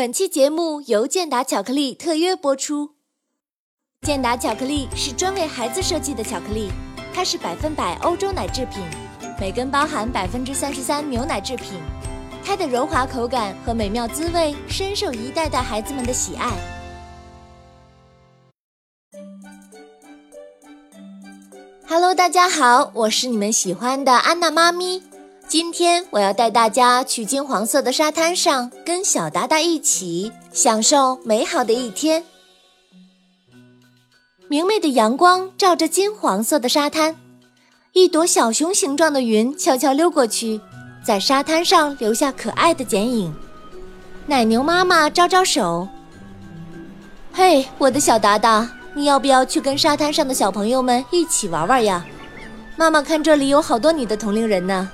本期节目由健达巧克力特约播出。健达巧克力是专为孩子设计的巧克力，它是百分百欧洲奶制品，每根包含百分之三十三牛奶制品。它的柔滑口感和美妙滋味深受一代代孩子们的喜爱。Hello，大家好，我是你们喜欢的安娜妈咪。今天我要带大家去金黄色的沙滩上，跟小达达一起享受美好的一天。明媚的阳光照着金黄色的沙滩，一朵小熊形状的云悄悄溜过去，在沙滩上留下可爱的剪影。奶牛妈妈招招手：“嘿，我的小达达，你要不要去跟沙滩上的小朋友们一起玩玩呀？妈妈看这里有好多你的同龄人呢。”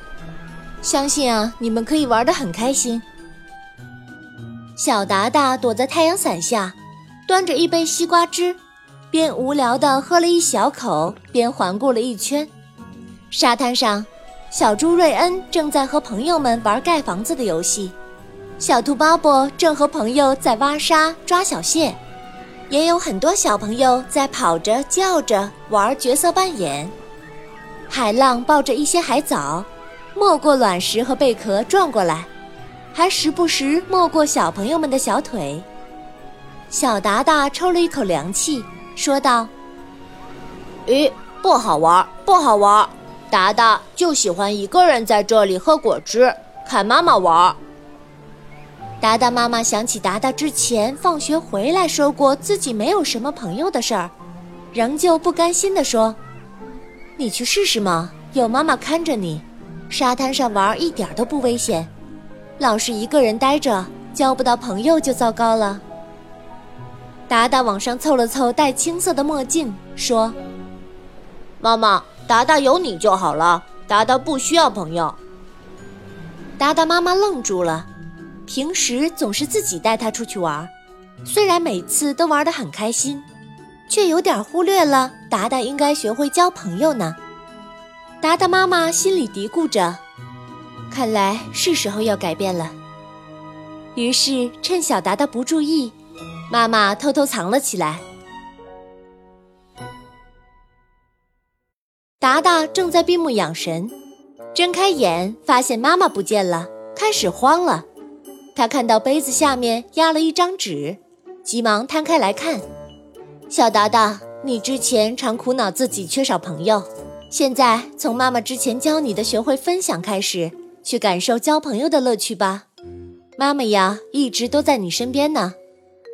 相信啊，你们可以玩得很开心。小达达躲在太阳伞下，端着一杯西瓜汁，边无聊地喝了一小口，边环顾了一圈。沙滩上，小猪瑞恩正在和朋友们玩盖房子的游戏，小兔巴波正和朋友在挖沙抓小蟹，也有很多小朋友在跑着叫着玩角色扮演。海浪抱着一些海藻。没过卵石和贝壳撞过来，还时不时没过小朋友们的小腿。小达达抽了一口凉气，说道：“咦，不好玩，不好玩！达达就喜欢一个人在这里喝果汁，看妈妈玩。”达达妈妈想起达达之前放学回来说过自己没有什么朋友的事儿，仍旧不甘心地说：“你去试试嘛，有妈妈看着你。”沙滩上玩一点都不危险，老是一个人待着，交不到朋友就糟糕了。达达往上凑了凑戴青色的墨镜，说：“妈妈，达达有你就好了，达达不需要朋友。”达达妈妈愣住了，平时总是自己带他出去玩，虽然每次都玩得很开心，却有点忽略了达达应该学会交朋友呢。达达妈妈心里嘀咕着：“看来是时候要改变了。”于是趁小达达不注意，妈妈偷偷藏了起来。达达正在闭目养神，睁开眼发现妈妈不见了，开始慌了。他看到杯子下面压了一张纸，急忙摊开来看。小达达，你之前常苦恼自己缺少朋友。现在从妈妈之前教你的学会分享开始，去感受交朋友的乐趣吧。妈妈呀，一直都在你身边呢。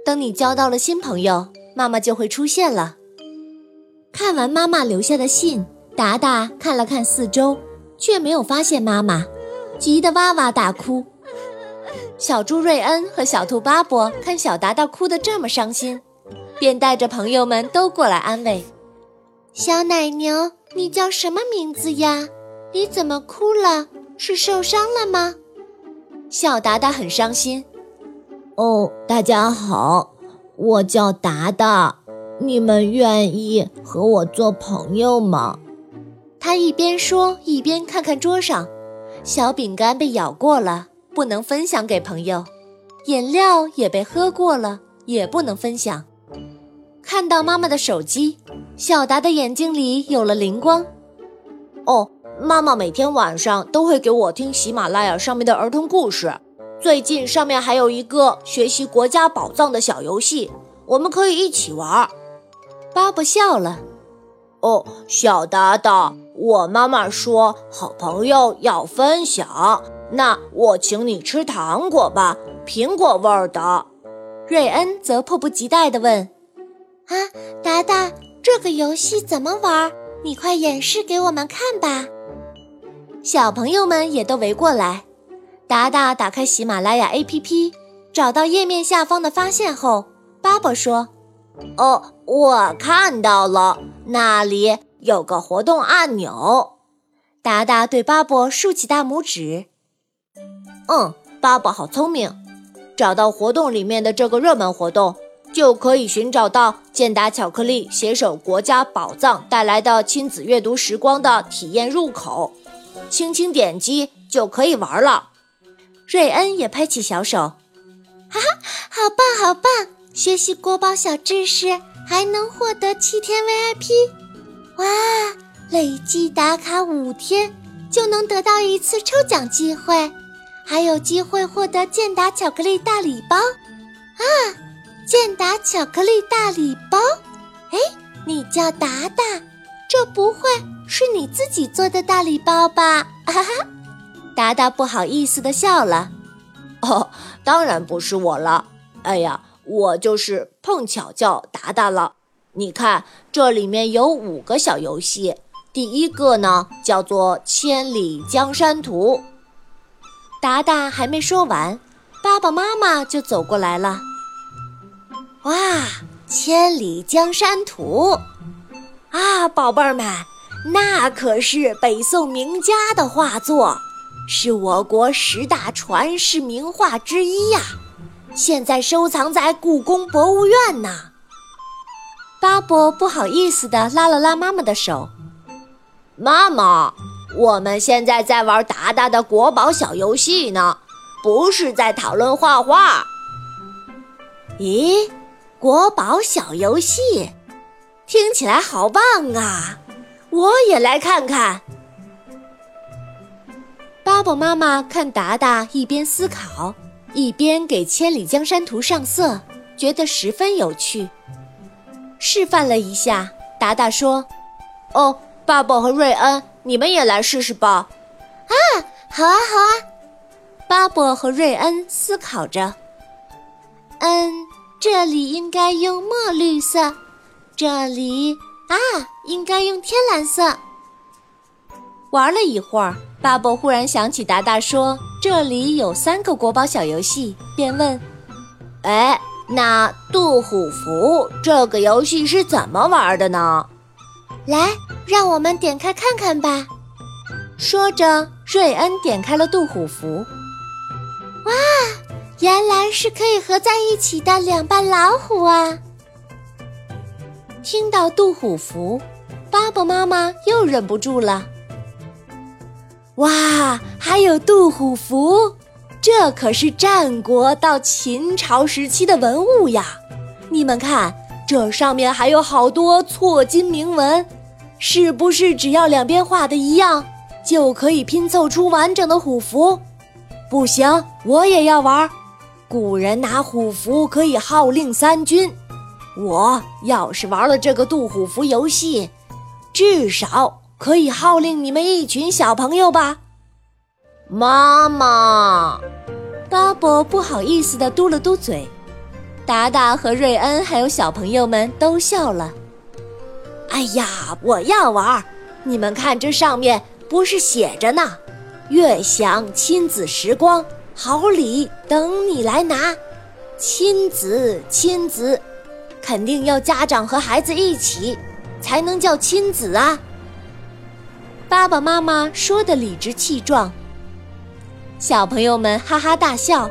等你交到了新朋友，妈妈就会出现了。看完妈妈留下的信，达达看了看四周，却没有发现妈妈，急得哇哇大哭。小猪瑞恩和小兔巴波看小达达哭得这么伤心，便带着朋友们都过来安慰。小奶牛。你叫什么名字呀？你怎么哭了？是受伤了吗？小达达很伤心。哦，大家好，我叫达达，你们愿意和我做朋友吗？他一边说一边看看桌上，小饼干被咬过了，不能分享给朋友；饮料也被喝过了，也不能分享。看到妈妈的手机。小达的眼睛里有了灵光。哦，妈妈每天晚上都会给我听喜马拉雅上面的儿童故事。最近上面还有一个学习国家宝藏的小游戏，我们可以一起玩。巴布笑了。哦，小达达，我妈妈说好朋友要分享，那我请你吃糖果吧，苹果味儿的。瑞恩则迫不及待地问：“啊，达达。”这个游戏怎么玩？你快演示给我们看吧！小朋友们也都围过来。达达打开喜马拉雅 APP，找到页面下方的发现后，巴巴说：“哦，我看到了，那里有个活动按钮。”达达对巴博竖起大拇指：“嗯，巴博好聪明，找到活动里面的这个热门活动。”就可以寻找到健达巧克力携手国家宝藏带来的亲子阅读时光的体验入口，轻轻点击就可以玩了。瑞恩也拍起小手，哈哈，好棒好棒学习国宝小知识，还能获得七天 VIP。哇，累计打卡五天就能得到一次抽奖机会，还有机会获得健达巧克力大礼包。啊，健达巧克力大礼包！哎，你叫达达，这不会是你自己做的大礼包吧？哈哈，达达不好意思的笑了。哦，当然不是我了。哎呀，我就是碰巧叫达达了。你看，这里面有五个小游戏。第一个呢，叫做《千里江山图》。达达还没说完，爸爸妈妈就走过来了。哇，《千里江山图》啊，宝贝儿们，那可是北宋名家的画作，是我国十大传世名画之一呀。现在收藏在故宫博物院呢。巴伯不好意思地拉了拉妈妈的手。妈妈，我们现在在玩达达的国宝小游戏呢，不是在讨论画画。咦，国宝小游戏，听起来好棒啊！我也来看看。巴伯妈妈看达达一边思考，一边给《千里江山图》上色，觉得十分有趣。示范了一下，达达说：“哦，爸爸和瑞恩，你们也来试试吧。”啊，好啊，好啊！巴伯和瑞恩思考着：“嗯，这里应该用墨绿色，这里啊，应该用天蓝色。”玩了一会儿，巴伯忽然想起达达说：“这里有三个国宝小游戏。”便问：“哎？”那杜虎符这个游戏是怎么玩的呢？来，让我们点开看看吧。说着，瑞恩点开了杜虎符。哇，原来是可以合在一起的两半老虎啊！听到杜虎符，爸爸妈妈又忍不住了。哇，还有杜虎符！这可是战国到秦朝时期的文物呀！你们看，这上面还有好多错金铭文，是不是只要两边画的一样，就可以拼凑出完整的虎符？不行，我也要玩。古人拿虎符可以号令三军，我要是玩了这个渡虎符游戏，至少可以号令你们一群小朋友吧。妈妈，巴伯不好意思的嘟了嘟嘴。达达和瑞恩还有小朋友们都笑了。哎呀，我要玩！你们看，这上面不是写着呢：“悦享亲子时光，好礼等你来拿。”亲子，亲子，肯定要家长和孩子一起，才能叫亲子啊！爸爸妈妈说的理直气壮。小朋友们哈哈大笑，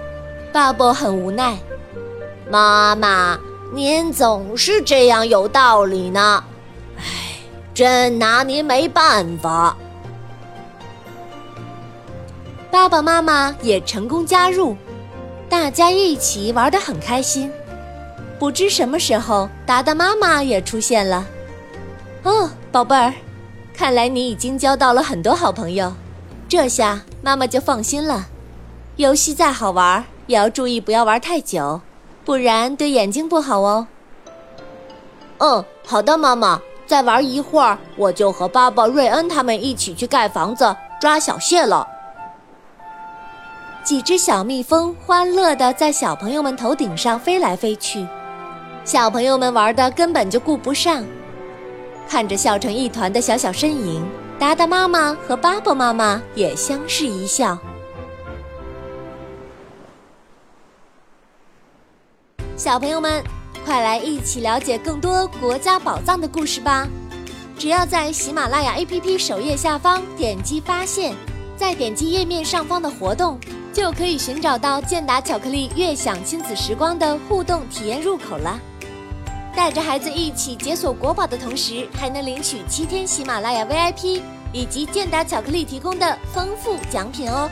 爸爸很无奈。妈妈，您总是这样有道理呢，唉，真拿您没办法。爸爸妈妈也成功加入，大家一起玩得很开心。不知什么时候，达达妈妈也出现了。哦，宝贝儿，看来你已经交到了很多好朋友。这下妈妈就放心了。游戏再好玩，也要注意不要玩太久，不然对眼睛不好哦。嗯，好的，妈妈。再玩一会儿，我就和爸爸瑞恩他们一起去盖房子、抓小蟹了。几只小蜜蜂欢乐地在小朋友们头顶上飞来飞去，小朋友们玩的根本就顾不上。看着笑成一团的小小身影。达达妈妈和巴布妈妈也相视一笑。小朋友们，快来一起了解更多国家宝藏的故事吧！只要在喜马拉雅 APP 首页下方点击“发现”，再点击页面上方的活动，就可以寻找到健达巧克力“悦享亲子时光”的互动体验入口了。带着孩子一起解锁国宝的同时，还能领取七天喜马拉雅 VIP 以及健达巧克力提供的丰富奖品哦。